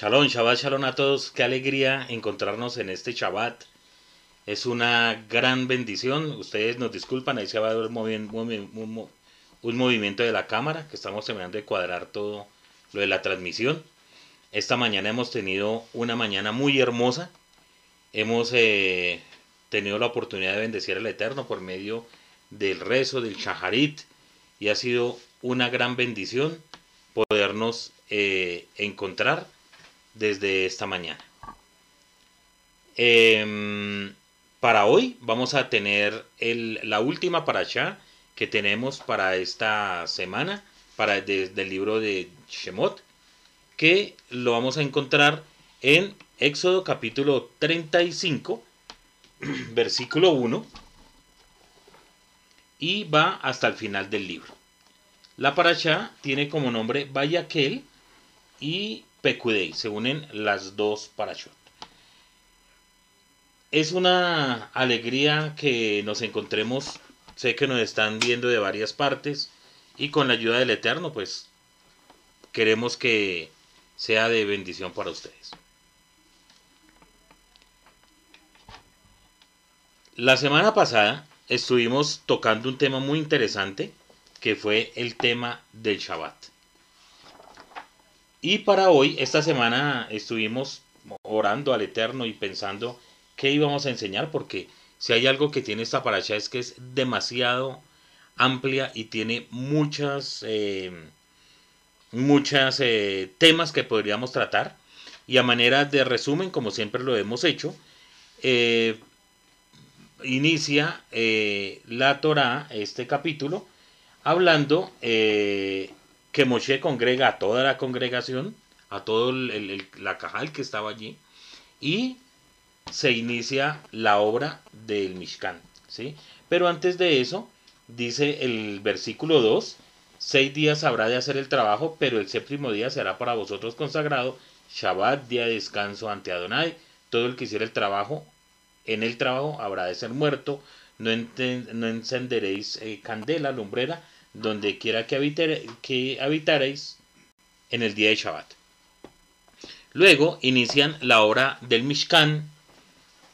Shalom, Shabbat, Shalom a todos. Qué alegría encontrarnos en este Shabbat. Es una gran bendición. Ustedes nos disculpan, ahí se va a ver un, movimiento de la cámara, que estamos terminando de cuadrar todo lo de la transmisión. Esta mañana hemos tenido una mañana muy hermosa. Hemos eh, tenido la oportunidad de bendecir al Eterno por medio del rezo, del shaharit, y ha sido una gran bendición podernos eh, encontrar desde esta mañana. Em, para hoy vamos a tener la última allá que tenemos para esta semana, para desde el libro de Shemot, que lo vamos a encontrar en Éxodo capítulo 35, versículo 1, y va hasta el final del libro. La paracha tiene como nombre Vayaquel y Se unen las dos parachot. Es una alegría que nos encontremos, sé que nos están viendo de varias partes y con la ayuda del Eterno pues queremos que sea de bendición para ustedes. La semana pasada estuvimos tocando un tema muy interesante que fue el tema del Shabbat. Y para hoy, esta semana, estuvimos orando al Eterno y pensando qué íbamos a enseñar, porque si hay algo que tiene esta paracha es que es demasiado amplia y tiene muchas, eh, muchas eh, temas que podríamos tratar. Y a manera de resumen, como siempre lo hemos hecho, eh, inicia la Torah, este capítulo, hablando que Moshe congrega a toda la congregación, a todo el, la cajal que estaba allí, y se inicia la obra del Mishkan. ¿sí? Pero antes de eso, dice el versículo 2, seis días habrá de hacer el trabajo, pero el séptimo día será para vosotros consagrado, Shabbat, día de descanso ante Adonai, todo el que hiciera el trabajo, en el trabajo habrá de ser muerto, no, no encenderéis eh, candela, lumbrera, donde quiera que, habitaréis en el día de Shabbat. Luego inician la obra del Mishkan,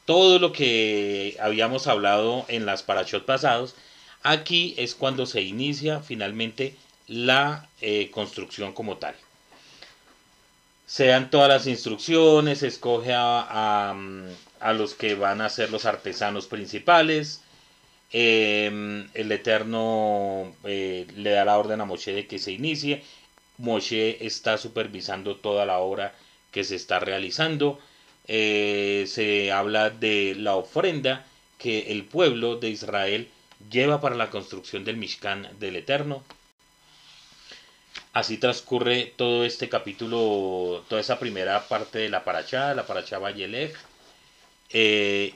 todo lo que habíamos hablado en las parachot pasados. Aquí es cuando se inicia finalmente la eh, construcción como tal. Se dan todas las instrucciones, se escoge a, a los que van a ser los artesanos principales, Em, el Eterno eh, le da la orden a Moshe de que se inicie. Moshe está supervisando toda la obra que se está realizando. Eh, se habla de la ofrenda que el pueblo de Israel lleva para la construcción del Mishkan del Eterno. Así transcurre todo este capítulo, toda esa primera parte de la Parachá, la Parachá Vayelech, eh,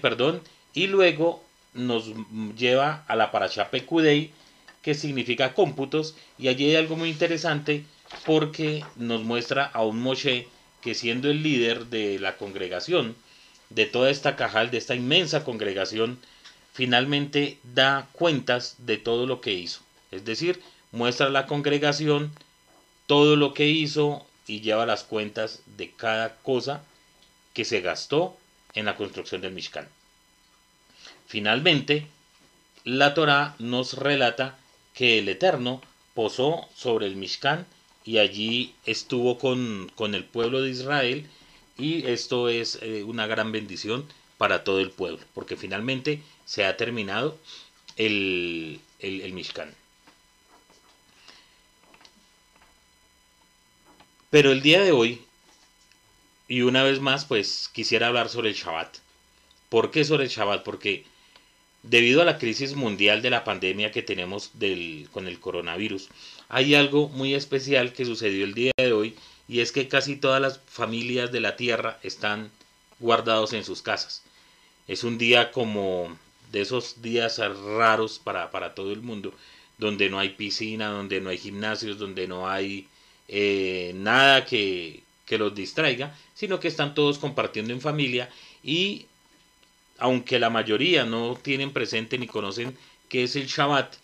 perdón, y luego nos lleva a la Parashá Pekudei, que significa cómputos, y allí hay algo muy interesante porque nos muestra a un Moshe que siendo el líder de la congregación, de toda esta cajal, de esta inmensa congregación, finalmente da cuentas de todo lo que hizo. Es decir, muestra a la congregación todo lo que hizo y lleva las cuentas de cada cosa que se gastó en la construcción del Mishkan. Finalmente, la Torá nos relata que el Eterno posó sobre el Mishkan y allí estuvo con, el pueblo de Israel y esto es eh, una gran bendición para todo el pueblo, porque finalmente se ha terminado el, el, el Mishkan. Pero el día de hoy, y una vez más, pues quisiera hablar sobre el Shabbat. ¿Por qué sobre el Shabbat? Porque debido a la crisis mundial de la pandemia que tenemos del, con el coronavirus, hay algo muy especial que sucedió el día de hoy y es que casi todas las familias de la Tierra están guardados en sus casas. Es un día como de esos días raros para, para todo el mundo, donde no hay piscina, donde no hay gimnasios, donde no hay eh, nada que, que los distraiga, sino que están todos compartiendo en familia y aunque la mayoría no tienen presente ni conocen qué es el Shabbat,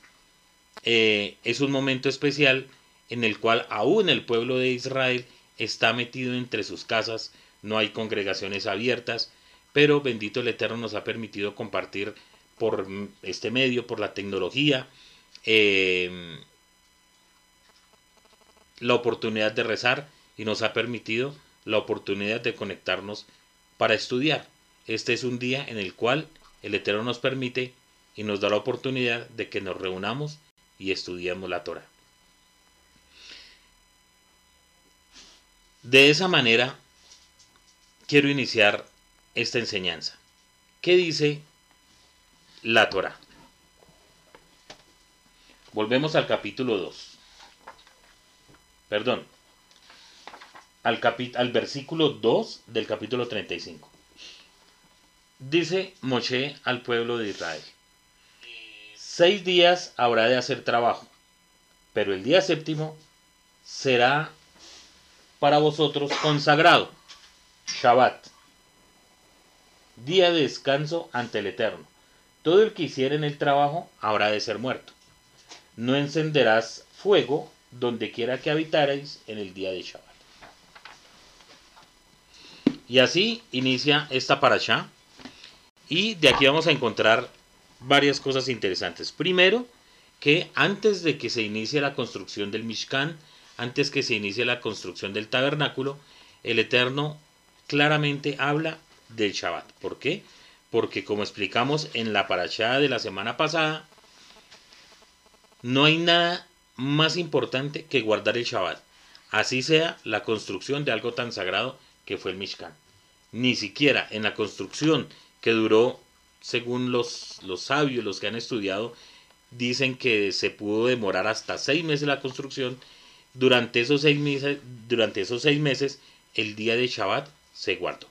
eh, es un momento especial en el cual aún el pueblo de Israel está metido entre sus casas, no hay congregaciones abiertas, pero bendito el Eterno nos ha permitido compartir por este medio, por la tecnología, em, la oportunidad de rezar y nos ha permitido la oportunidad de conectarnos para estudiar. Este es un día en el cual el Eterno nos permite y nos da la oportunidad de que nos reunamos y estudiemos la Torah. De esa manera quiero iniciar esta enseñanza. ¿Qué dice la Torah? Volvemos al capítulo 2. Perdón. Al, al versículo 2 del capítulo 35. Dice Moshe al pueblo de Israel. Seis días habrá de hacer trabajo, pero el día séptimo será para vosotros consagrado, Shabbat, día de descanso ante el Eterno. Todo el que hiciere en el trabajo habrá de ser muerto. No encenderás fuego donde quiera que habitaréis en el día de Shabbat. Y así inicia esta parasha. Y de aquí vamos a encontrar varias cosas interesantes. Primero, que antes de que se inicie la construcción del Mishkan, antes que se inicie la construcción del tabernáculo, el Eterno claramente habla del Shabbat. ¿Por qué? Porque como explicamos en la parachada de la semana pasada, no hay nada más importante que guardar el Shabbat. Así sea la construcción de algo tan sagrado que fue el Mishkan. Ni siquiera en la construcción que duró, según los, los sabios, los que han estudiado, dicen que se pudo demorar hasta seis meses la construcción durante esos seis meses, durante esos seis meses el día de Shabbat se guardó.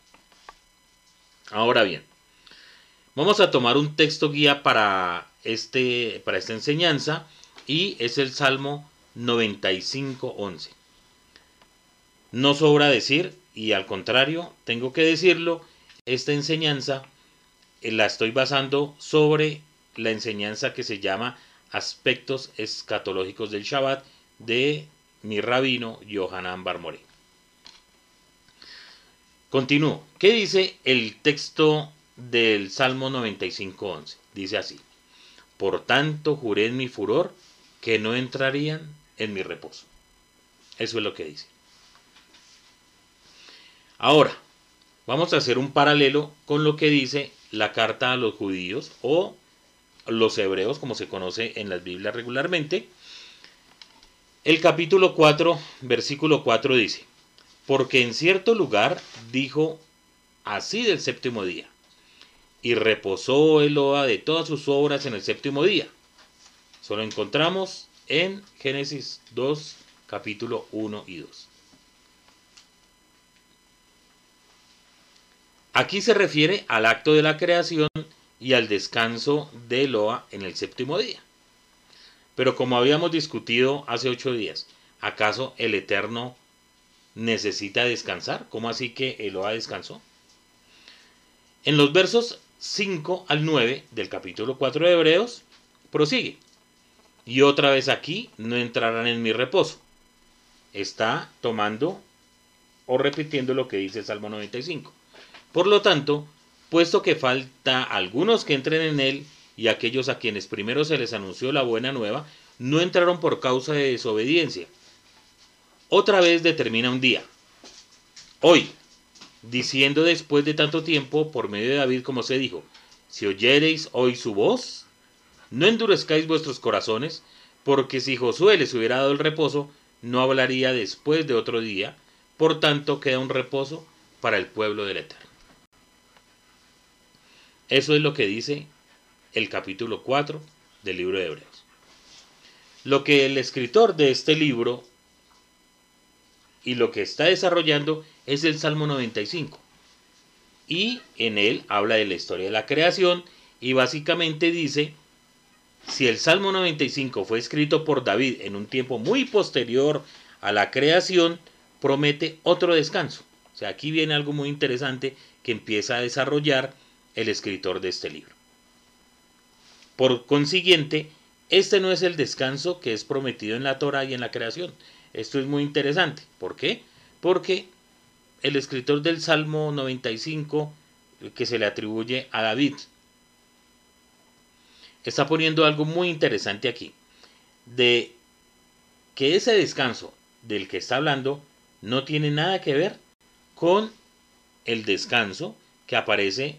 Ahora bien, vamos a tomar un texto guía para, este, para esta enseñanza y es el Salmo 95.11. No sobra decir, y al contrario, tengo que decirlo, esta enseñanza la estoy basando sobre la enseñanza que se llama Aspectos Escatológicos del Shabbat de mi rabino Yohanan Barmore. Continúo. ¿Qué dice el texto del Salmo 95.11? Dice así. Por tanto juré en mi furor que no entrarían en mi reposo. Eso es lo que dice. Ahora, vamos a hacer un paralelo con lo que dice la carta a los judíos o los hebreos, como se conoce en las Biblias regularmente, el capítulo 4, versículo 4 dice, porque en cierto lugar dijo así del séptimo día, y reposó Eloa de todas sus obras en el séptimo día. Solo encontramos en Génesis 2, capítulo 1 y 2. Aquí se refiere al acto de la creación y al descanso de Eloa en el séptimo día. Pero como habíamos discutido hace ocho días, ¿acaso el Eterno necesita descansar? ¿Cómo así que Eloa descansó? En los versos 5 al 9 del capítulo 4 de Hebreos, prosigue. Y otra vez aquí no entrarán en mi reposo. Está tomando o repitiendo lo que dice el Salmo 95. Por lo tanto, puesto que falta algunos que entren en él, y aquellos a quienes primero se les anunció la buena nueva no entraron por causa de desobediencia. Otra vez determina un día. Hoy, diciendo después de tanto tiempo por medio de David como se dijo, si oyereis hoy su voz, no endurezcáis vuestros corazones, porque si Josué les hubiera dado el reposo, no hablaría después de otro día, por tanto queda un reposo para el pueblo del Eterno. Eso es lo que dice el capítulo 4 del libro de Hebreos. Lo que el escritor de este libro y lo que está desarrollando es el Salmo 95. Y en él habla de la historia de la creación y básicamente dice, si el Salmo 95 fue escrito por David en un tiempo muy posterior a la creación, promete otro descanso. O sea, aquí viene algo muy interesante que empieza a desarrollar el escritor de este libro. Por consiguiente, este no es el descanso que es prometido en la Torah y en la creación. Esto es muy interesante. ¿Por qué? porque el escritor del Salmo 95, que se le atribuye a David, está poniendo algo muy interesante aquí, de que ese descanso del que está hablando no tiene nada que ver con el descanso que aparece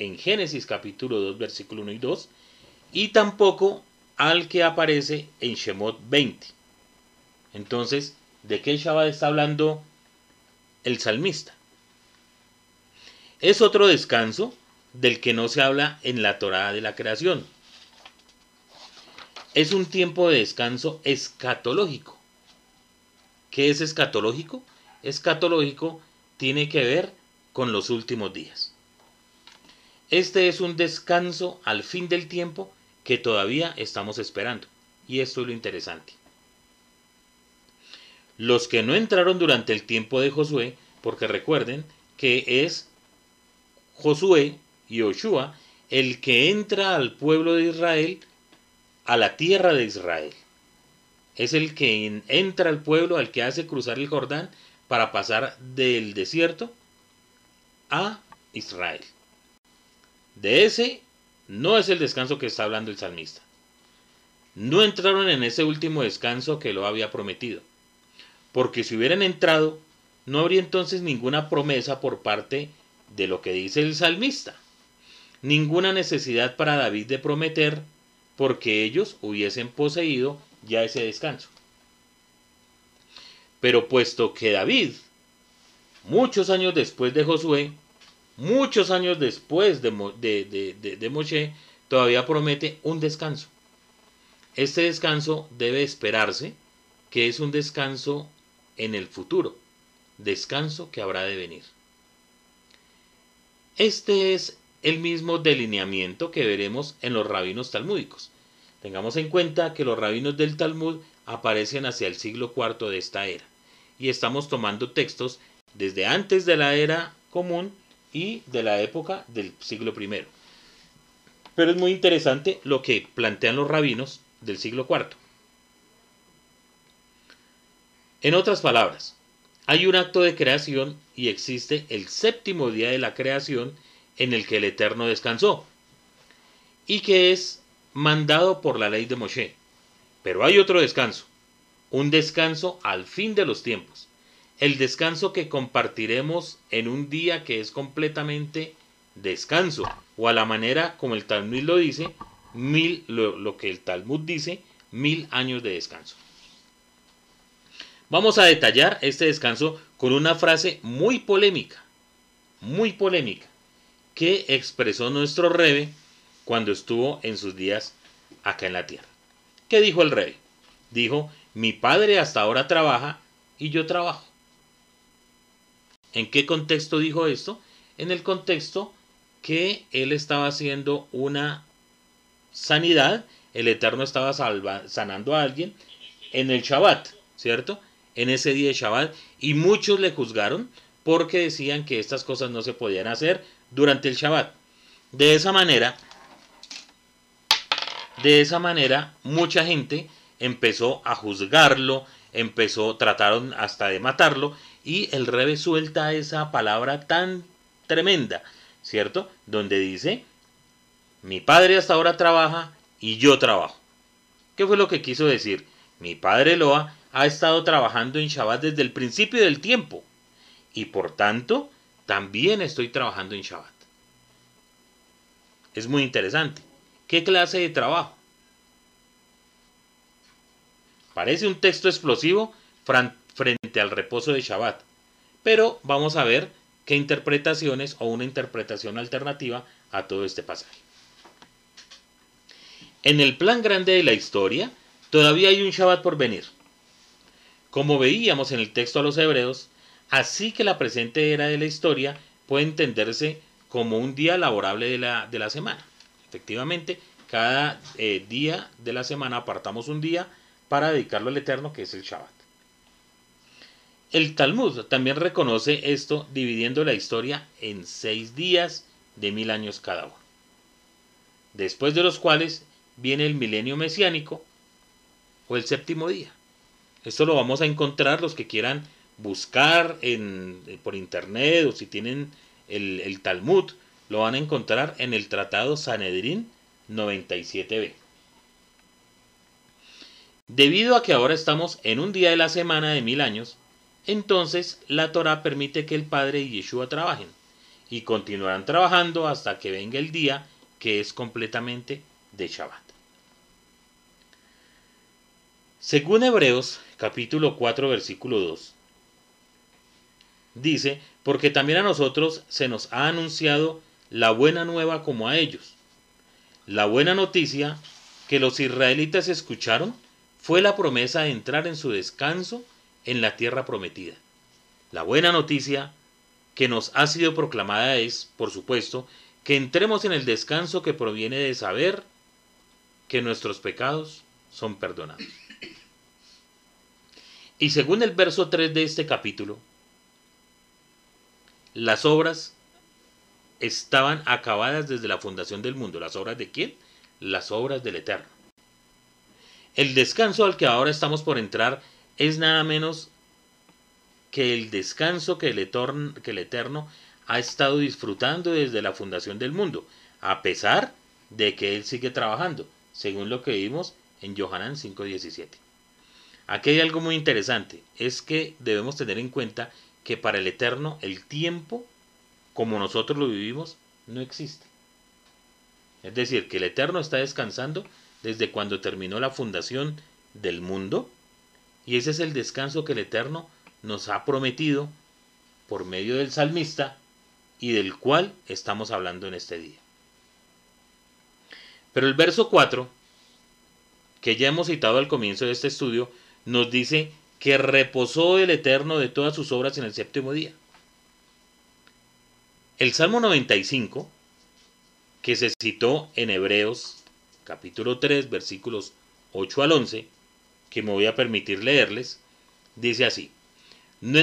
en Génesis capítulo 2 versículo 1 y 2 y tampoco al que aparece en Shemot 20. Entonces, ¿de qué Shabbat está hablando el salmista? Es otro descanso del que no se habla en la Torá de la creación. Es un tiempo de descanso escatológico. ¿Qué es escatológico? Escatológico tiene que ver con los últimos días. Este es un descanso al fin del tiempo que todavía estamos esperando. Y esto es lo interesante. Los que no entraron durante el tiempo de Josué, porque recuerden que es Josué y Oshua el que entra al pueblo de Israel a la tierra de Israel. Es el que entra al pueblo, al que hace cruzar el Jordán para pasar del desierto a Israel. De ese no es el descanso que está hablando el salmista. No entraron en ese último descanso que lo había prometido. Porque si hubieran entrado, no habría entonces ninguna promesa por parte de lo que dice el salmista. Ninguna necesidad para David de prometer porque ellos hubiesen poseído ya ese descanso. Pero puesto que David, muchos años después de Josué, muchos años después de, de, de, Moshe, todavía promete un descanso. Este descanso debe esperarse, que es un descanso en el futuro, descanso que habrá de venir. Este es el mismo delineamiento que veremos en los rabinos talmúdicos. Tengamos en cuenta que los rabinos del Talmud aparecen hacia el siglo IV de esta era, y estamos tomando textos desde antes de la era común y de la época del siglo I. Pero es muy interesante lo que plantean los rabinos del siglo IV. En otras palabras, hay un acto de creación y existe el séptimo día de la creación en el que el Eterno descansó, y que es mandado por la ley de Moshe. Pero hay otro descanso, un descanso al fin de los tiempos, el descanso que compartiremos en un día que es completamente descanso, o a la manera como el Talmud lo dice, mil, lo, que el Talmud dice, mil años de descanso. Vamos a detallar este descanso con una frase muy polémica, muy polémica, que expresó nuestro rebe cuando estuvo en sus días acá en la tierra. ¿Qué dijo el rey? Dijo, mi padre hasta ahora trabaja y yo trabajo. ¿En qué contexto dijo esto? En el contexto que él estaba haciendo una sanidad, el Eterno estaba sanando a alguien en el Shabbat, ¿cierto? En ese día de Shabbat, y muchos le juzgaron porque decían que estas cosas no se podían hacer durante el Shabbat. De esa manera, de esa manera, mucha gente empezó a juzgarlo, empezó, trataron hasta de matarlo, y el Rebe suelta esa palabra tan tremenda, ¿cierto? Donde dice, mi padre hasta ahora trabaja y yo trabajo. ¿Qué fue lo que quiso decir? Mi padre Loa ha estado trabajando en Shabbat desde el principio del tiempo y por tanto también estoy trabajando en Shabbat. Es muy interesante. ¿Qué clase de trabajo? Parece un texto explosivo al reposo de Shabbat, pero vamos a ver qué interpretaciones o una interpretación alternativa a todo este pasaje. En el plan grande de la historia, todavía hay un Shabbat por venir. Como veíamos en el texto a los hebreos, así que la presente era de la historia puede entenderse como un día laborable de la, de la semana. Efectivamente, cada eh, día de la semana apartamos un día para dedicarlo al Eterno, que es el Shabbat. El Talmud también reconoce esto dividiendo la historia en seis días de mil años cada uno, después de los cuales viene el milenio mesiánico o el séptimo día. Esto lo vamos a encontrar los que quieran buscar en, por internet o si tienen el, el Talmud, lo van a encontrar en el Tratado Sanedrín 97b. Debido a que ahora estamos en un día de la semana de mil años, entonces la Torah permite que el Padre y Yeshua trabajen y continuarán trabajando hasta que venga el día que es completamente de Shabbat. Según Hebreos capítulo 4 versículo 2, dice, porque también a nosotros se nos ha anunciado la buena nueva como a ellos. La buena noticia que los israelitas escucharon fue la promesa de entrar en su descanso en la tierra prometida. La buena noticia que nos ha sido proclamada es, por supuesto, que entremos en el descanso que proviene de saber que nuestros pecados son perdonados. Y según el verso 3 de este capítulo, las obras estaban acabadas desde la fundación del mundo. ¿Las obras de quién? Las obras del Eterno. El descanso al que ahora estamos por entrar es nada menos que el descanso que el, eterno, que el Eterno ha estado disfrutando desde la fundación del mundo, a pesar de que Él sigue trabajando, según lo que vimos en Johanan 5.17. Aquí hay algo muy interesante, es que debemos tener en cuenta que para el Eterno el tiempo, como nosotros lo vivimos, no existe. Es decir, que el Eterno está descansando desde cuando terminó la fundación del mundo, y ese es el descanso que el Eterno nos ha prometido por medio del salmista y del cual estamos hablando en este día. Pero el verso 4, que ya hemos citado al comienzo de este estudio, nos dice que reposó el Eterno de todas sus obras en el séptimo día. El Salmo 95, que se citó en Hebreos capítulo 3 versículos 8 al 11, que me voy a permitir leerles, dice así, no,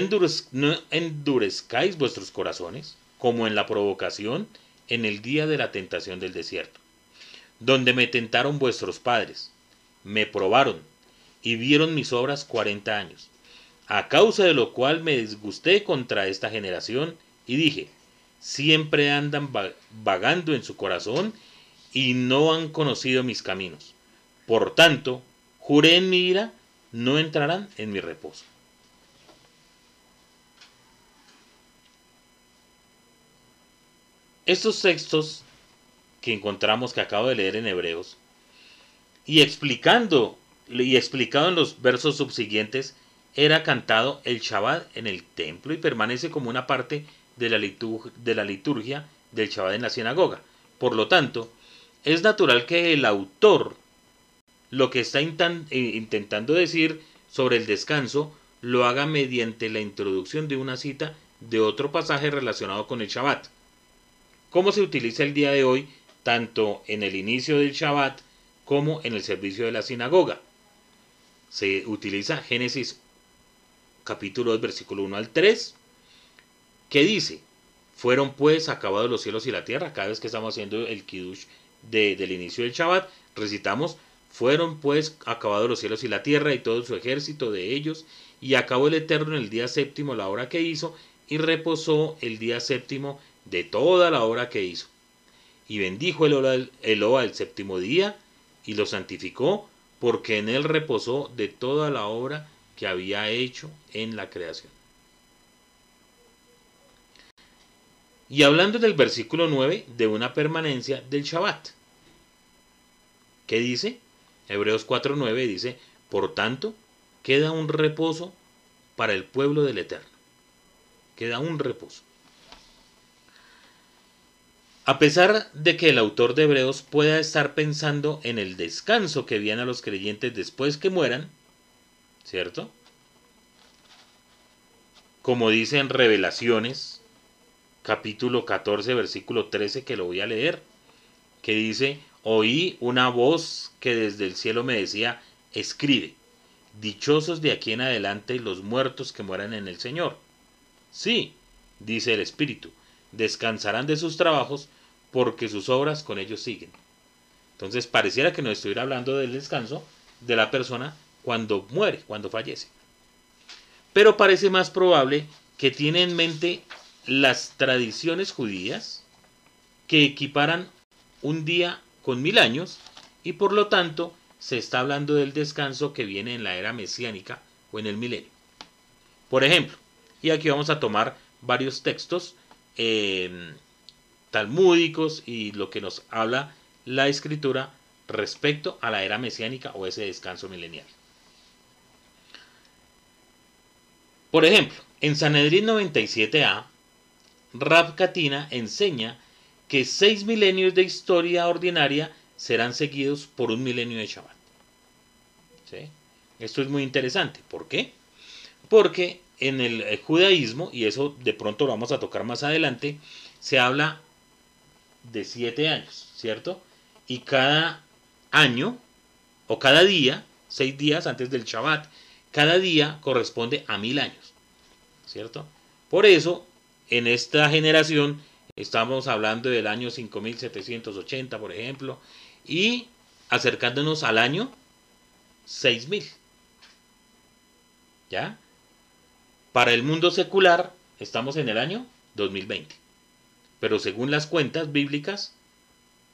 endurezcáis vuestros corazones, como en la provocación en el día de la tentación del desierto, donde me tentaron vuestros padres, me probaron y vieron mis obras cuarenta años, a causa de lo cual me disgusté contra esta generación y dije, siempre andan vagando en su corazón y no han conocido mis caminos. Por tanto, juré en mi ira, no entrarán en mi reposo. Estos textos que encontramos que acabo de leer en Hebreos y explicando y explicado en los versos subsiguientes era cantado el Shabbat en el templo y permanece como una parte de la, de la liturgia del Shabbat en la sinagoga. Por lo tanto, es natural que el autor lo que está eh, intentando decir sobre el descanso lo haga mediante la introducción de una cita de otro pasaje relacionado con el Shabbat cómo se utiliza el día de hoy tanto en el inicio del Shabbat como en el servicio de la sinagoga. Se utiliza Génesis capítulo 2 versículo 1 al 3 que dice, fueron pues acabados los cielos y la tierra, cada vez que estamos haciendo el kiddush del inicio del Shabbat, recitamos, fueron pues acabados los cielos y la tierra y todo su ejército de ellos, y acabó el Eterno en el día séptimo la hora que hizo, y reposó el día séptimo de toda la obra que hizo. Y bendijo el Eloa el séptimo día y lo santificó porque en él reposó de toda la obra que había hecho en la creación. Y hablando del versículo 9 de una permanencia del Shabbat. ¿Qué dice? Hebreos 4.9 dice, por tanto, queda un reposo para el pueblo del Eterno. Queda un reposo. A pesar de que el autor de Hebreos pueda estar pensando en el descanso que viene a los creyentes después que mueran, ¿cierto? Como dice en Revelaciones, capítulo 14, versículo 13, que lo voy a leer, que dice, oí una voz que desde el cielo me decía, escribe, dichosos de aquí en adelante los muertos que mueran en el Señor. Sí, dice el Espíritu, descansarán de sus trabajos porque sus obras con ellos siguen. Entonces pareciera que nos estuviera hablando del descanso de la persona cuando muere, cuando fallece. Pero parece más probable que tiene en mente las tradiciones judías que equiparan un día con mil años y por lo tanto se está hablando del descanso que viene en la era mesiánica o en el milenio. Por ejemplo, y aquí vamos a tomar varios textos eh, talmúdicos y lo que nos habla la escritura respecto a la era mesiánica o ese descanso milenial. Por ejemplo, en Sanedrín 97a, Rab Katina enseña que seis milenios de historia ordinaria serán seguidos por un milenio de Shabbat. Esto es muy interesante. ¿Por qué? Porque en el eh, judaísmo, y eso de pronto lo vamos a tocar más adelante, se habla de siete años, ¿cierto? Y cada año o cada día, seis días antes del Shabbat, cada día corresponde a mil años, ¿cierto? Por eso, en esta generación, estamos hablando del año 5780, por ejemplo, y acercándonos al año 6000. ¿Ya? Para el mundo secular estamos en el año 2020. Pero según las cuentas bíblicas,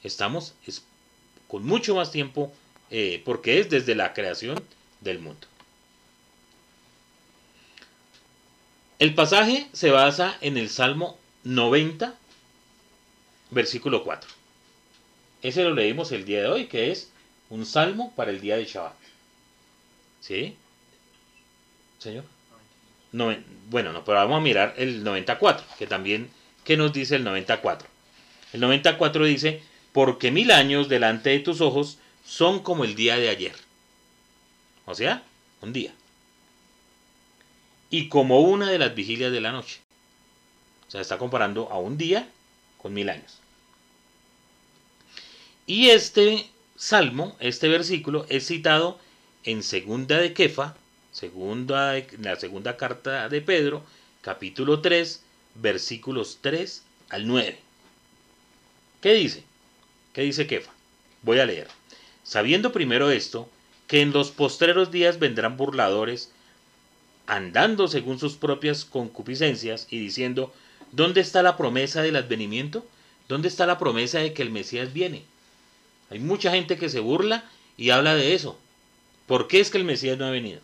estamos con mucho más tiempo eh, porque es desde la creación del mundo. El pasaje se basa en el Salmo 90, versículo 4. Ese lo leímos el día de hoy, que es un salmo para el día de Shabbat. ¿Sí? Señor. No, bueno, no, pero vamos a mirar el 94, que también, ¿qué nos dice el 94? El 94 dice, porque mil años delante de tus ojos son como el día de ayer. O sea, un día. Y como una de las vigilias de la noche. O sea, está comparando a un día con mil años. Y este salmo, este versículo, es citado en segunda de Kefa, segunda, la segunda carta de Pedro, capítulo 3, versículos 3 al 9. ¿Qué dice? ¿Qué dice Kefa? Voy a leer. Sabiendo primero esto, que en los postreros días vendrán burladores, andando según sus propias concupiscencias y diciendo, ¿dónde está la promesa del advenimiento? ¿Dónde está la promesa de que el Mesías viene? Hay mucha gente que se burla y habla de eso. ¿Por qué es que el Mesías no ha venido?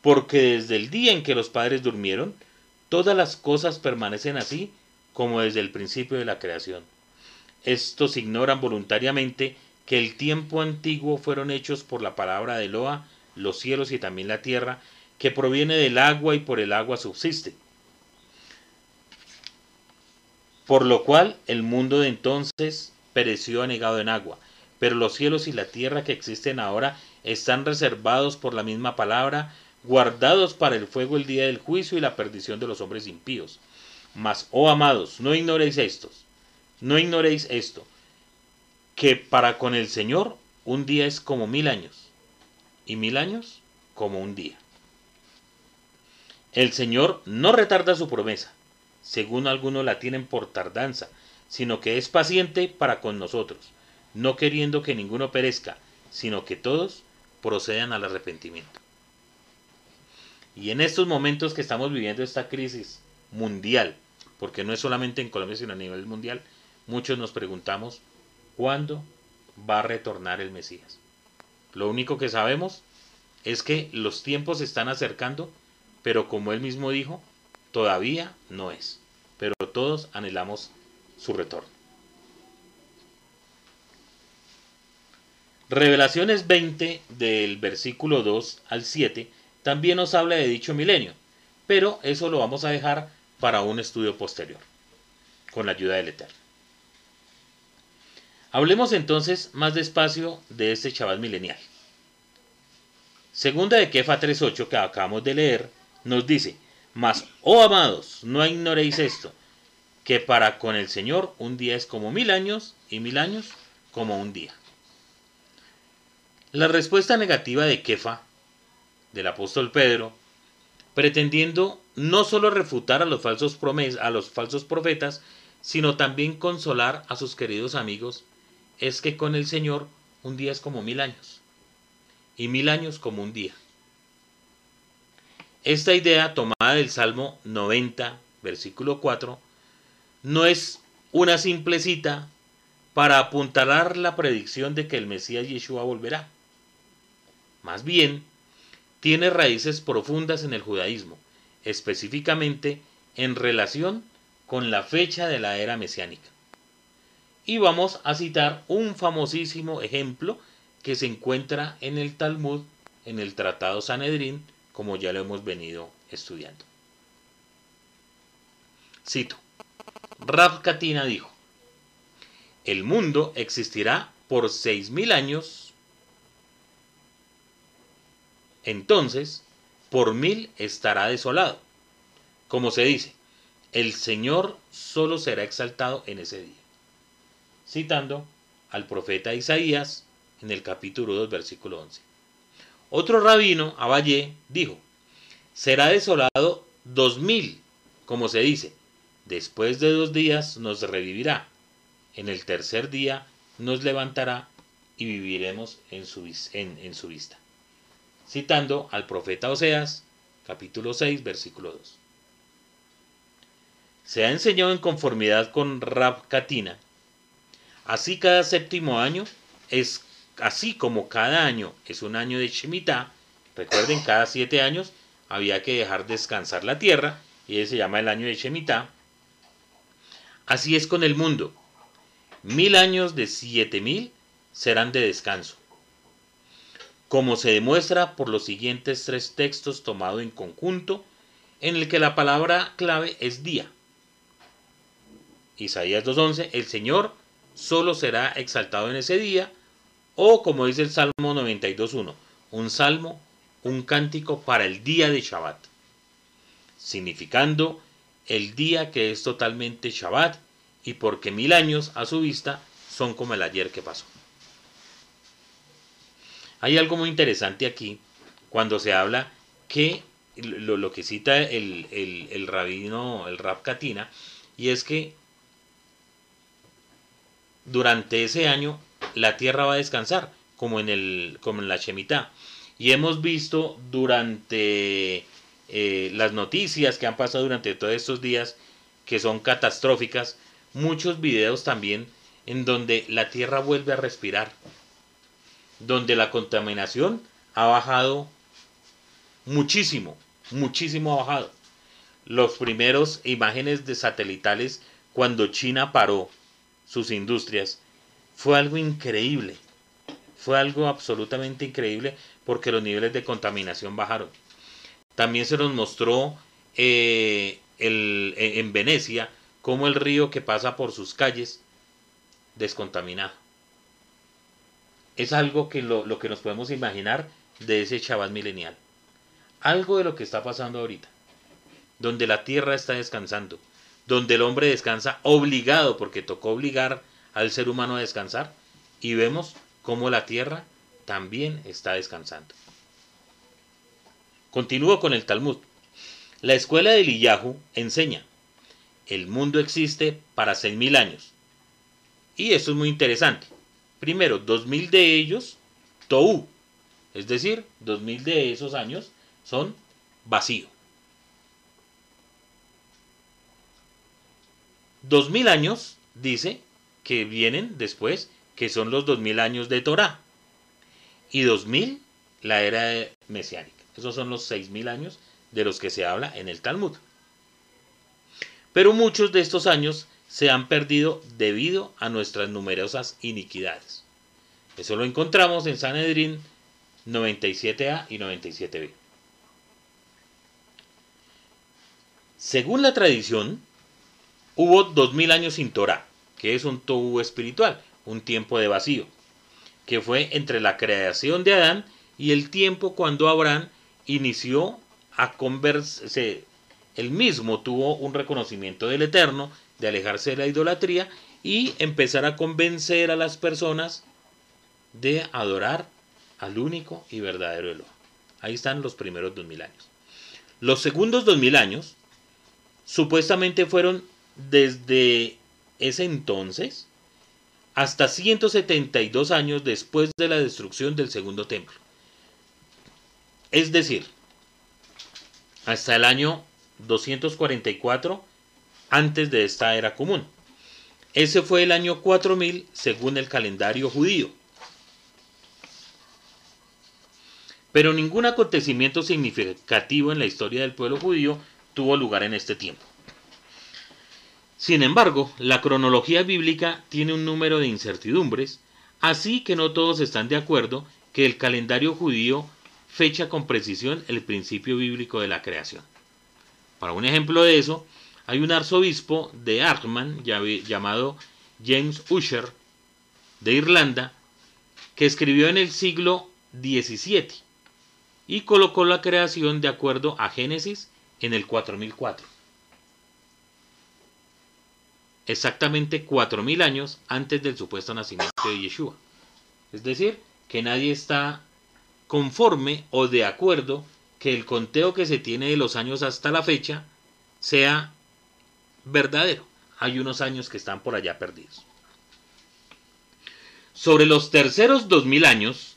Porque desde el día en que los padres durmieron, todas las cosas permanecen así como desde el principio de la creación. Estos ignoran voluntariamente que el tiempo antiguo fueron hechos por la palabra de Loa, los cielos y también la tierra, que proviene del agua y por el agua subsiste. Por lo cual el mundo de entonces pereció anegado en agua, pero los cielos y la tierra que existen ahora están reservados por la misma palabra, guardados para el fuego el día del juicio y la perdición de los hombres impíos. Mas, oh amados, no ignoréis estos, no ignoréis esto, que para con el Señor un día es como mil años, y mil años como un día. El Señor no retarda su promesa, según algunos la tienen por tardanza, sino que es paciente para con nosotros, no queriendo que ninguno perezca, sino que todos procedan al arrepentimiento. Y en estos momentos que estamos viviendo esta crisis mundial, porque no es solamente en Colombia, sino a nivel mundial, muchos nos preguntamos, ¿cuándo va a retornar el Mesías? Lo único que sabemos es que los tiempos se están acercando, pero como él mismo dijo, todavía no es. Pero todos anhelamos su retorno. Revelaciones 20 del versículo 2 al 7 también nos habla de dicho milenio, pero eso lo vamos a dejar para un estudio posterior, con la ayuda del Eterno. Hablemos entonces más despacio de este chaval milenial. Segunda de Kefa 3.8 que acabamos de leer, nos dice, mas, oh amados, no ignoréis esto, que para con el Señor un día es como mil años y mil años como un día. La respuesta negativa de Kefa, del apóstol Pedro, pretendiendo no solo refutar a los falsos, a los falsos profetas, sino también consolar a sus queridos amigos, es que con el Señor un día es como mil años y mil años como un día. Esta idea tomada del Salmo 90, versículo 4, no es una simple cita para apuntalar la predicción de que el Mesías Yeshua volverá. Más bien, tiene raíces profundas en el judaísmo, específicamente en relación con la fecha de la era mesiánica. Y vamos a citar un famosísimo ejemplo que se encuentra en el Talmud, en el Tratado Sanedrín, como ya lo hemos venido estudiando. Cito. Rab Katina dijo, el mundo existirá por seis mil años, entonces por mil estará desolado. Como se dice, el Señor solo será exaltado en ese día. Citando al profeta Isaías en el capítulo 2, versículo 11. Otro rabino, Abayé, dijo, será desolado dos mil, como se dice, después de dos días nos revivirá, en el tercer día nos levantará y viviremos en su, vista. Citando al profeta Oseas, capítulo 6, versículo 2. Se ha enseñado en conformidad con Rab Katina. Así cada séptimo año es así como cada año es un año de Shemitah, recuerden, cada siete años había que dejar descansar la tierra, y ese se llama el año de Shemitah. Así es con el mundo. Mil años de siete mil serán de descanso. Como se demuestra por los siguientes tres textos tomados en conjunto, en el que la palabra clave es día. Isaías 2.11, el Señor solo será exaltado en ese día, o como dice el Salmo 92.1, un salmo, un cántico para el día de Shabbat, significando el día que es totalmente Shabbat y porque mil años a su vista son como el ayer que pasó. Hay algo muy interesante aquí cuando se habla que lo, que cita el, el, rabino, el Rab Katina, y es que durante ese año la tierra va a descansar, como en, el, como en la Shemitah. Y hemos visto durante eh, las noticias que han pasado durante todos estos días, que son catastróficas, muchos videos también en donde la tierra vuelve a respirar, donde la contaminación ha bajado muchísimo, muchísimo ha bajado. Los primeros imágenes de satelitales cuando China paró sus industrias, fue algo increíble. Fue algo absolutamente increíble porque los niveles de contaminación bajaron. También se nos mostró eh, el, eh, en Venecia cómo el río que pasa por sus calles descontaminado. Es algo que lo, lo que nos podemos imaginar de ese chaval milenial. Algo de lo que está pasando ahorita. Donde la tierra está descansando donde el hombre descansa obligado, porque tocó obligar al ser humano a descansar, y vemos cómo la tierra también está descansando. Continúo con el Talmud. La escuela de Liyahu enseña, el mundo existe para seis mil años. Y esto es muy interesante. Primero, dos mil de ellos, Tou, es decir, dos mil de esos años son vacío. Dos mil años, dice, que vienen después, que son los dos mil años de Torah. Y dos mil, la era mesiánica. Esos son los seis mil años de los que se habla en el Talmud. Pero muchos de estos años se han perdido debido a nuestras numerosas iniquidades. Eso lo encontramos en Sanedrín 97a y 97b. Según la tradición, Hubo dos mil años sin Torah, que es un tohu espiritual, un tiempo de vacío, que fue entre la creación de Adán y el tiempo cuando Abraham inició a conversarse. Él mismo tuvo un reconocimiento del Eterno, de alejarse de la idolatría y empezar a convencer a las personas de adorar al único y verdadero Elohim. Ahí están los primeros dos mil años. Los segundos dos mil años supuestamente fueron desde ese entonces hasta 172 años después de la destrucción del segundo templo. Es decir, hasta el año 244 antes de esta era común. Ese fue el año 4000 según el calendario judío. Pero ningún acontecimiento significativo en la historia del pueblo judío tuvo lugar en este tiempo. Sin embargo, la cronología bíblica tiene un número de incertidumbres, así que no todos están de acuerdo que el calendario judío fecha con precisión el principio bíblico de la creación. Para un ejemplo de eso, hay un arzobispo de Armagh llamado James Usher de Irlanda que escribió en el siglo XVII y colocó la creación de acuerdo a Génesis en el 4004. Exactamente 4000 años antes del supuesto nacimiento de Yeshua. Es decir, que nadie está conforme o de acuerdo que el conteo que se tiene de los años hasta la fecha sea verdadero. Hay unos años que están por allá perdidos. Sobre los terceros 2000 años,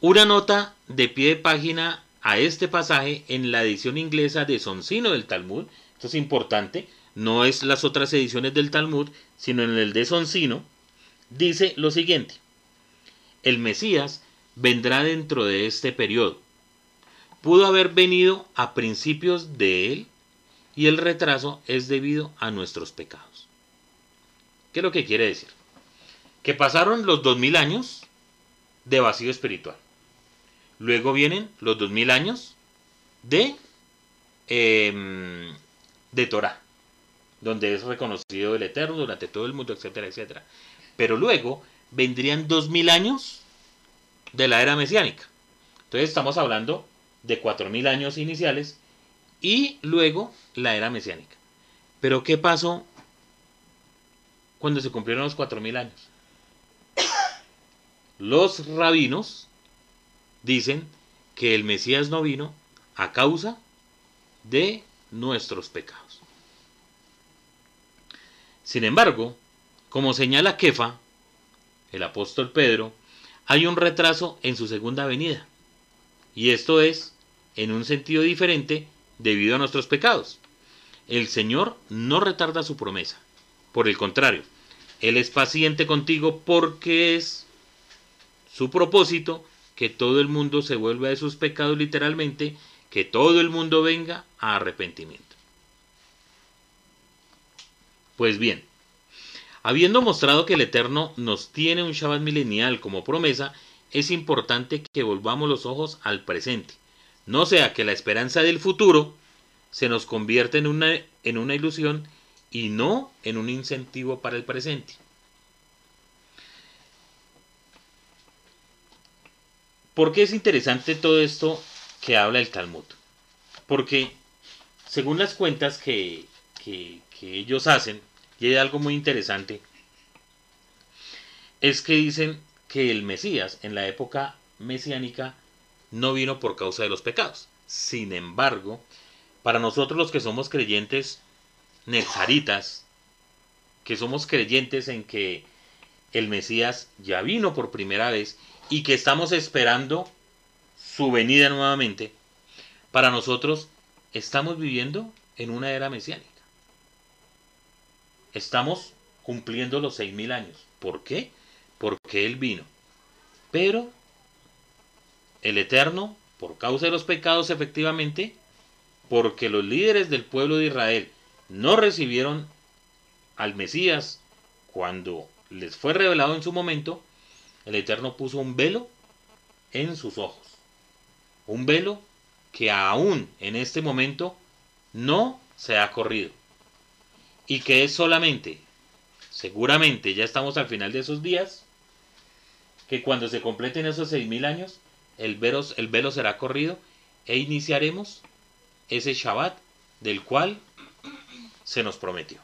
una nota de pie de página a este pasaje en la edición inglesa de Sonsino del Talmud. Esto es importante, no es las otras ediciones del Talmud, sino en el de Sonsino. Dice lo siguiente: El Mesías vendrá dentro de este periodo. Pudo haber venido a principios de él y el retraso es debido a nuestros pecados. ¿Qué es lo que quiere decir? Que pasaron los dos mil años de vacío espiritual. Luego vienen los dos mil años de, eh, de Torah, donde es reconocido el Eterno durante todo el mundo, etcétera, etcétera. Pero luego vendrían dos mil años de la era mesiánica. Entonces estamos hablando de cuatro mil años iniciales y luego la era mesiánica. Pero ¿qué pasó cuando se cumplieron los 4.000 años? Los rabinos dicen que el Mesías no vino a causa de nuestros pecados. Sin embargo, como señala Kefa, el apóstol Pedro, hay un retraso en su segunda venida. Y esto es, en un sentido diferente, debido a nuestros pecados. El Señor no retarda su promesa. Por el contrario, Él es paciente contigo porque es su propósito que todo el mundo se vuelva de sus pecados literalmente, que todo el mundo venga a arrepentimiento. Pues bien, habiendo mostrado que el Eterno nos tiene un Shabbat milenial como promesa, es importante que volvamos los ojos al presente no sea que la esperanza del futuro se nos convierta en una, en una ilusión y no en un incentivo para el presente. ¿Por qué es interesante todo esto que habla el Talmud? Porque según las cuentas que, que, que ellos hacen, y hay algo muy interesante, es que dicen que el Mesías en la época mesiánica no vino por causa de los pecados. Sin embargo, para nosotros los que somos creyentes nezaritas, que somos creyentes en que el Mesías ya vino por primera vez y que estamos esperando su venida nuevamente, para nosotros estamos viviendo en una era mesiánica. Estamos cumpliendo los seis mil años. ¿Por qué? Porque Él vino. Pero el Eterno, por causa de los pecados efectivamente, porque los líderes del pueblo de Israel no recibieron al Mesías cuando les fue revelado en su momento, el Eterno puso un velo en sus ojos. Un velo que aún en este momento no se ha corrido. Y que es solamente, seguramente ya estamos al final de esos días, que cuando se completen esos seis mil años, el velo, el velo será corrido e iniciaremos ese Shabbat del cual se nos prometió.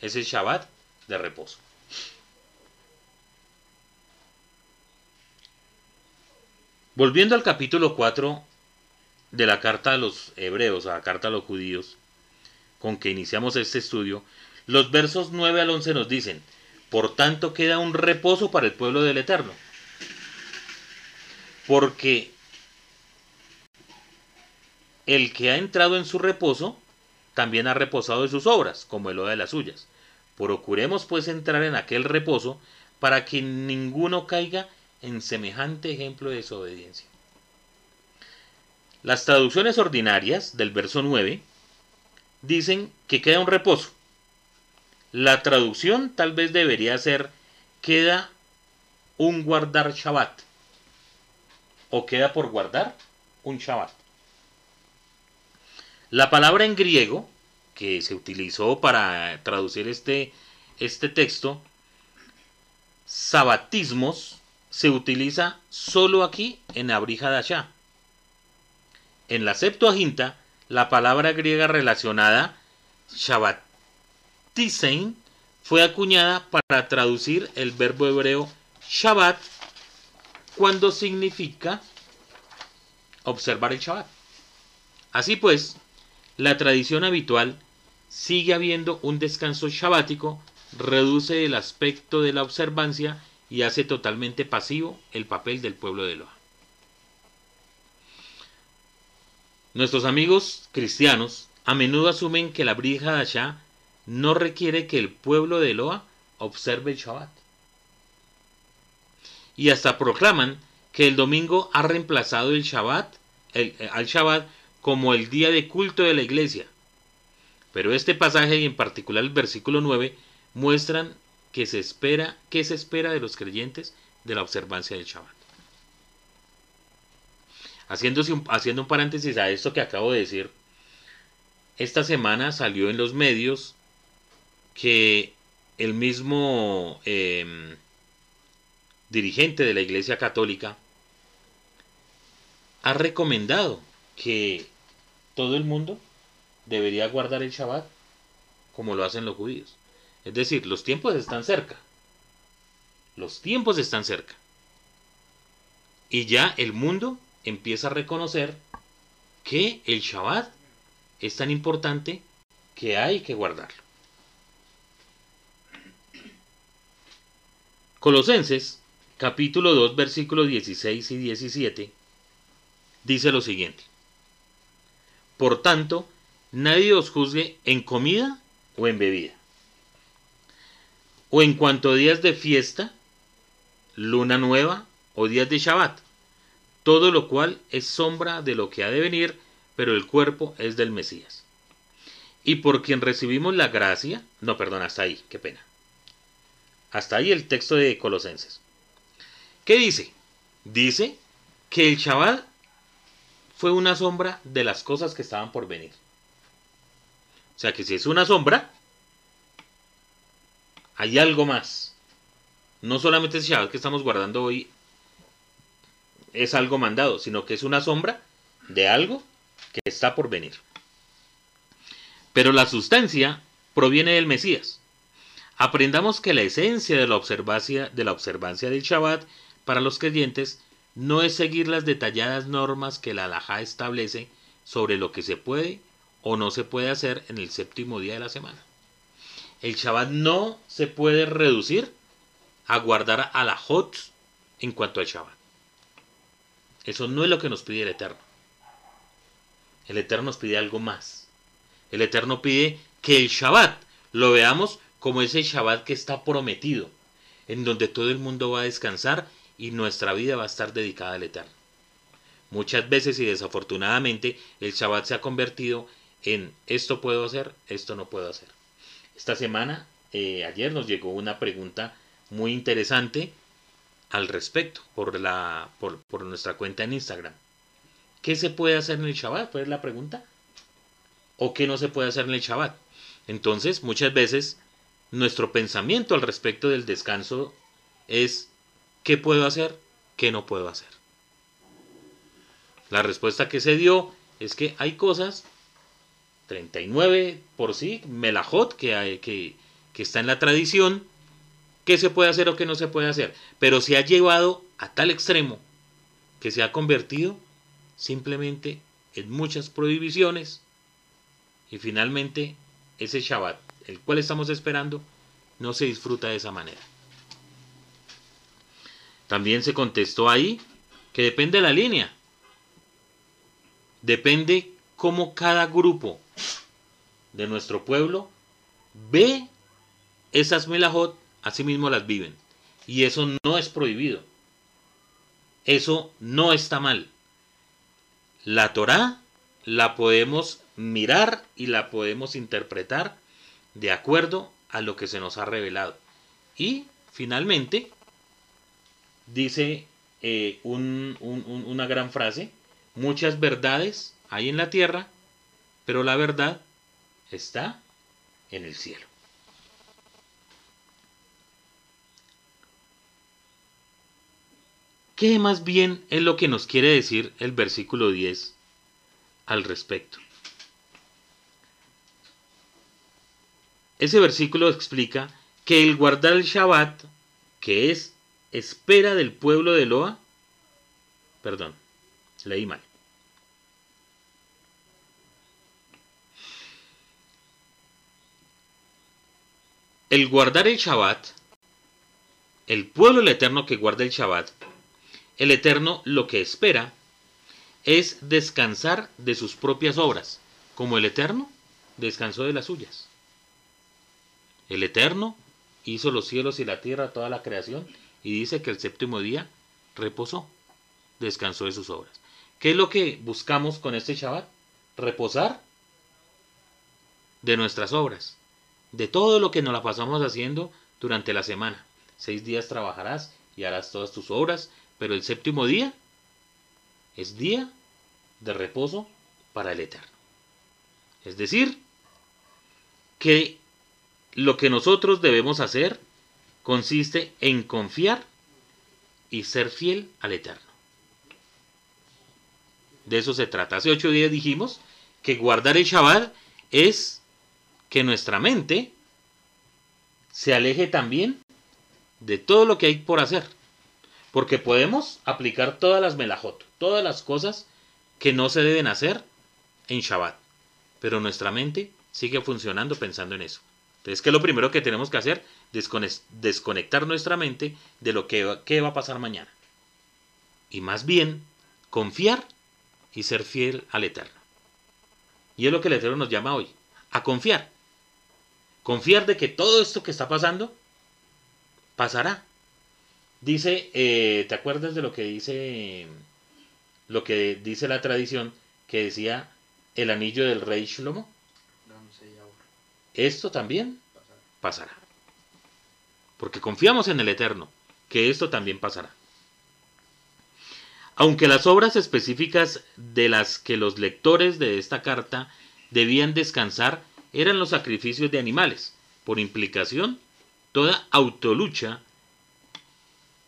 Ese Shabbat de reposo. Volviendo al capítulo 4 de la carta a los hebreos, a la carta a los judíos, con que iniciamos este estudio, los versos 9 al 11 nos dicen, por tanto queda un reposo para el pueblo del Eterno porque el que ha entrado en su reposo, también ha reposado de sus obras, como el de las suyas. Procuremos pues entrar en aquel reposo para que ninguno caiga en semejante ejemplo de desobediencia. Las traducciones ordinarias del verso 9 dicen que queda un reposo. La traducción tal vez debería ser queda un guardar Shabbat o queda por guardar un Shabbat. La palabra en griego que se utilizó para traducir este, este texto, sabatismos, se utiliza solo aquí en Abrija Dasha. En la Septuaginta, la palabra griega relacionada, Shabbatisein, fue acuñada para traducir el verbo hebreo Shabbat cuando significa observar el Shabbat. Así pues, la tradición habitual sigue habiendo un descanso shabático, reduce el aspecto de la observancia y hace totalmente pasivo el papel del pueblo de Loa. Nuestros amigos cristianos a menudo asumen que la Brija Dasha no requiere que el pueblo de Loa observe el Shabbat. Y hasta proclaman que el domingo ha reemplazado el Shabbat, el, al Shabbat como el día de culto de la iglesia. Pero este pasaje y en particular el versículo 9 muestran que se espera, que se espera de los creyentes de la observancia del Shabbat. Haciendo un paréntesis a esto que acabo de decir, esta semana salió en los medios que el mismo em, dirigente de la Iglesia Católica ha recomendado que todo el mundo debería guardar el Shabbat como lo hacen los judíos. Es decir, los tiempos están cerca. Los tiempos están cerca. Y ya el mundo empieza a reconocer que el Shabbat es tan importante que hay que guardarlo. Colosenses, capítulo 2, versículos 16 y 17, dice lo siguiente. Por tanto, nadie os juzgue en comida o en bebida, o en cuanto a días de fiesta, luna nueva o días de Shabbat, todo lo cual es sombra de lo que ha de venir, pero el cuerpo es del Mesías. Y por quien recibimos la gracia, no, perdón, hasta ahí, qué pena. Hasta ahí el texto de Colosenses. ¿Qué dice? Dice que el Shabbat fue una sombra de las cosas que estaban por venir. O sea que si es una sombra, hay algo más. No solamente ese Shabbat que estamos guardando hoy es algo mandado, sino que es una sombra de algo que está por venir. Pero la sustancia proviene del Mesías. Aprendamos que la esencia de la observancia, de la observancia del Shabbat para los creyentes no es seguir las detalladas normas que la alajá establece sobre lo que se puede o no se puede hacer en el séptimo día de la semana. El Shabbat no se puede reducir a guardar alajot en cuanto al Shabbat. Eso no es lo que nos pide el Eterno. El Eterno nos pide algo más. El Eterno pide que el Shabbat lo veamos como ese Shabbat que está prometido, en donde todo el mundo va a descansar y nuestra vida va a estar dedicada al Eterno. Muchas veces y desafortunadamente el Shabbat se ha convertido en esto puedo hacer, esto no puedo hacer. Esta semana, eh, ayer nos llegó una pregunta muy interesante al respecto por, la, por, nuestra cuenta en Instagram. ¿Qué se puede hacer en el Shabbat? Fue la pregunta. ¿O qué no se puede hacer en el Shabbat? Entonces, muchas veces, nuestro pensamiento al respecto del descanso es ¿Qué puedo hacer? ¿Qué no puedo hacer? La respuesta que se dio es que hay cosas, 39 por sí, melajot, que, hay, que, que está en la tradición, que se puede hacer o que no se puede hacer. Pero se ha llevado a tal extremo que se ha convertido simplemente en muchas prohibiciones y finalmente ese Shabbat, el cual estamos esperando, no se disfruta de esa manera. También se contestó ahí que depende de la línea. Depende cómo cada grupo de nuestro pueblo ve esas melajot, así mismo las viven. Y eso no es prohibido. Eso no está mal. La Torá la podemos mirar y la podemos interpretar de acuerdo a lo que se nos ha revelado. Y finalmente, dice eh, una gran frase, muchas verdades hay en la tierra, pero la verdad está en el cielo. ¿Qué más bien es lo que nos quiere decir el versículo 10 al respecto? Ese versículo explica que el guardar el Shabbat, que es espera del pueblo de Loa, perdón, leí mal. El guardar el Shabbat, el pueblo del Eterno que guarda el Shabbat, el Eterno lo que espera es descansar de sus propias obras, como el Eterno descansó de las suyas. El Eterno hizo los cielos y la tierra, toda la creación, y dice que el séptimo día reposó, descansó de sus obras. ¿Qué es lo que buscamos con este Shabbat? Reposar de nuestras obras, de todo lo que nos la pasamos haciendo durante la semana. Seis días trabajarás y harás todas tus obras, pero el séptimo día es día de reposo para el Eterno. Es decir, que lo que nosotros debemos hacer consiste en confiar y ser fiel al Eterno. De eso se trata. Hace ocho días dijimos que guardar el Shabbat es que nuestra mente se aleje también de todo lo que hay por hacer. Porque podemos aplicar todas las melajot, todas las cosas que no se deben hacer en Shabbat. Pero nuestra mente sigue funcionando pensando en eso. Entonces, ¿qué es lo primero que tenemos que hacer? Desconectar nuestra mente de lo que va a pasar mañana. Y más bien, confiar y ser fiel al Eterno. Y es lo que el Eterno nos llama hoy, a confiar. Confiar de que todo esto que está pasando pasará. Dice, eh, ¿te acuerdas de lo que dice lo que dice la tradición que decía el anillo del rey Shlomo? Esto también pasará. Porque confiamos en el Eterno, que esto también pasará. Aunque las obras específicas de las que los lectores de esta carta debían descansar eran los sacrificios de animales, por implicación, toda autolucha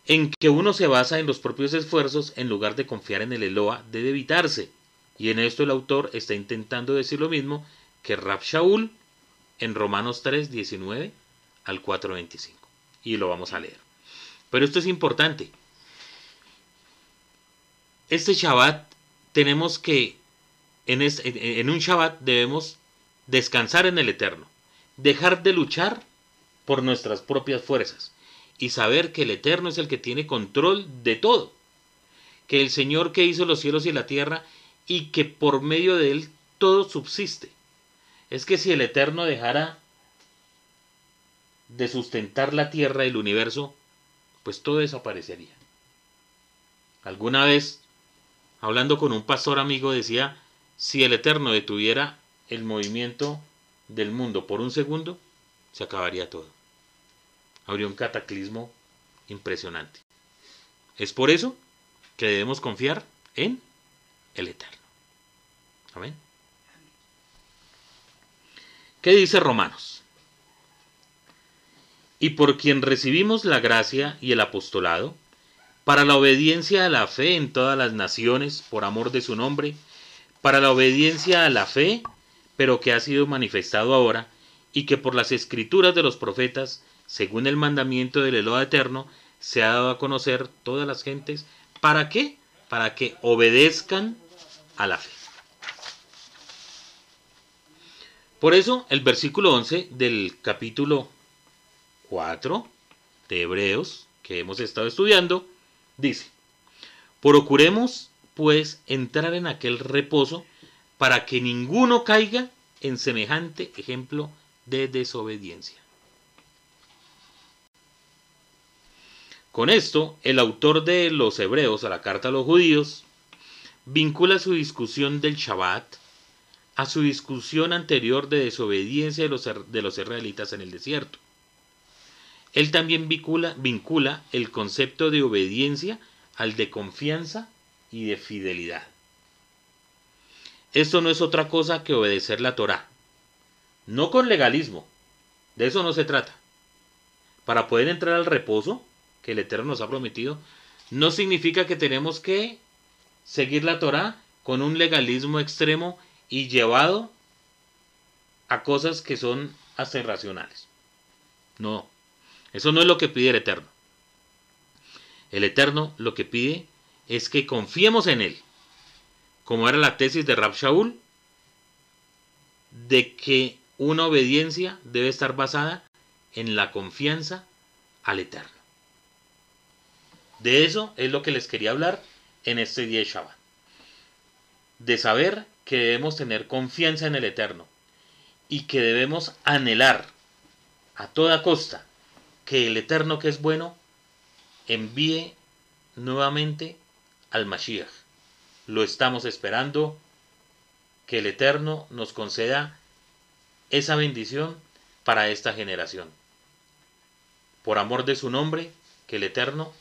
en que uno se basa en los propios esfuerzos en lugar de confiar en el Eloa debe evitarse. Y en esto el autor está intentando decir lo mismo que Rab Shaul en Romanos 3, 19 al 4, 25. Y lo vamos a leer. Pero esto es importante. Este Shabbat tenemos que, en, en un Shabbat debemos descansar en el Eterno, dejar de luchar por nuestras propias fuerzas y saber que el Eterno es el que tiene control de todo, que el Señor que hizo los cielos y la tierra y que por medio de él todo subsiste. Es que si el Eterno dejara de sustentar la tierra y el universo, pues todo desaparecería. Alguna vez, hablando con un pastor amigo, decía, si el Eterno detuviera el movimiento del mundo por un segundo, se acabaría todo habría un cataclismo impresionante. Es por eso que debemos confiar en el Eterno. Amén. ¿Qué dice Romanos? Y por quien recibimos la gracia y el apostolado, para la obediencia a la fe en todas las naciones, por amor de su nombre, para la obediencia a la fe, pero que ha sido manifestado ahora, y que por las escrituras de los profetas según el mandamiento del Eloa Eterno, se ha dado a conocer todas las gentes. ¿Para qué? Para que obedezcan a la fe. Por eso, el versículo 11 del capítulo 4 de Hebreos, que hemos estado estudiando, dice, procuremos pues entrar en aquel reposo para que ninguno caiga en semejante ejemplo de desobediencia. Con esto, el autor de los Hebreos a la carta a los judíos vincula su discusión del Shabbat a su discusión anterior de desobediencia de los, de los israelitas en el desierto. Él también vincula, vincula el concepto de obediencia al de confianza y de fidelidad. Esto no es otra cosa que obedecer la Torah. No con legalismo. De eso no se trata. Para poder entrar al reposo que el Eterno nos ha prometido, no significa que tenemos que seguir la Torah con un legalismo extremo y llevado a cosas que son hasta irracionales. No, eso no es lo que pide el Eterno. El Eterno lo que pide es que confiemos en Él como era la tesis de Rab Shaul, de que una obediencia debe estar basada en la confianza al Eterno. De eso es lo que les quería hablar en este día de Shabbat. De saber que debemos tener confianza en el Eterno y que debemos anhelar a toda costa que el Eterno que es bueno envíe nuevamente al Mashiach lo estamos esperando. Que el Eterno nos conceda esa bendición para esta generación. Por amor de su nombre, que el Eterno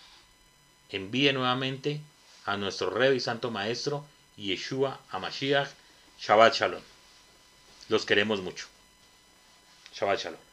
envíe nuevamente a nuestro Rey y Santo Maestro, Yeshua Amashiach, Shabbat Shalom. Los queremos mucho. Shabbat Shalom.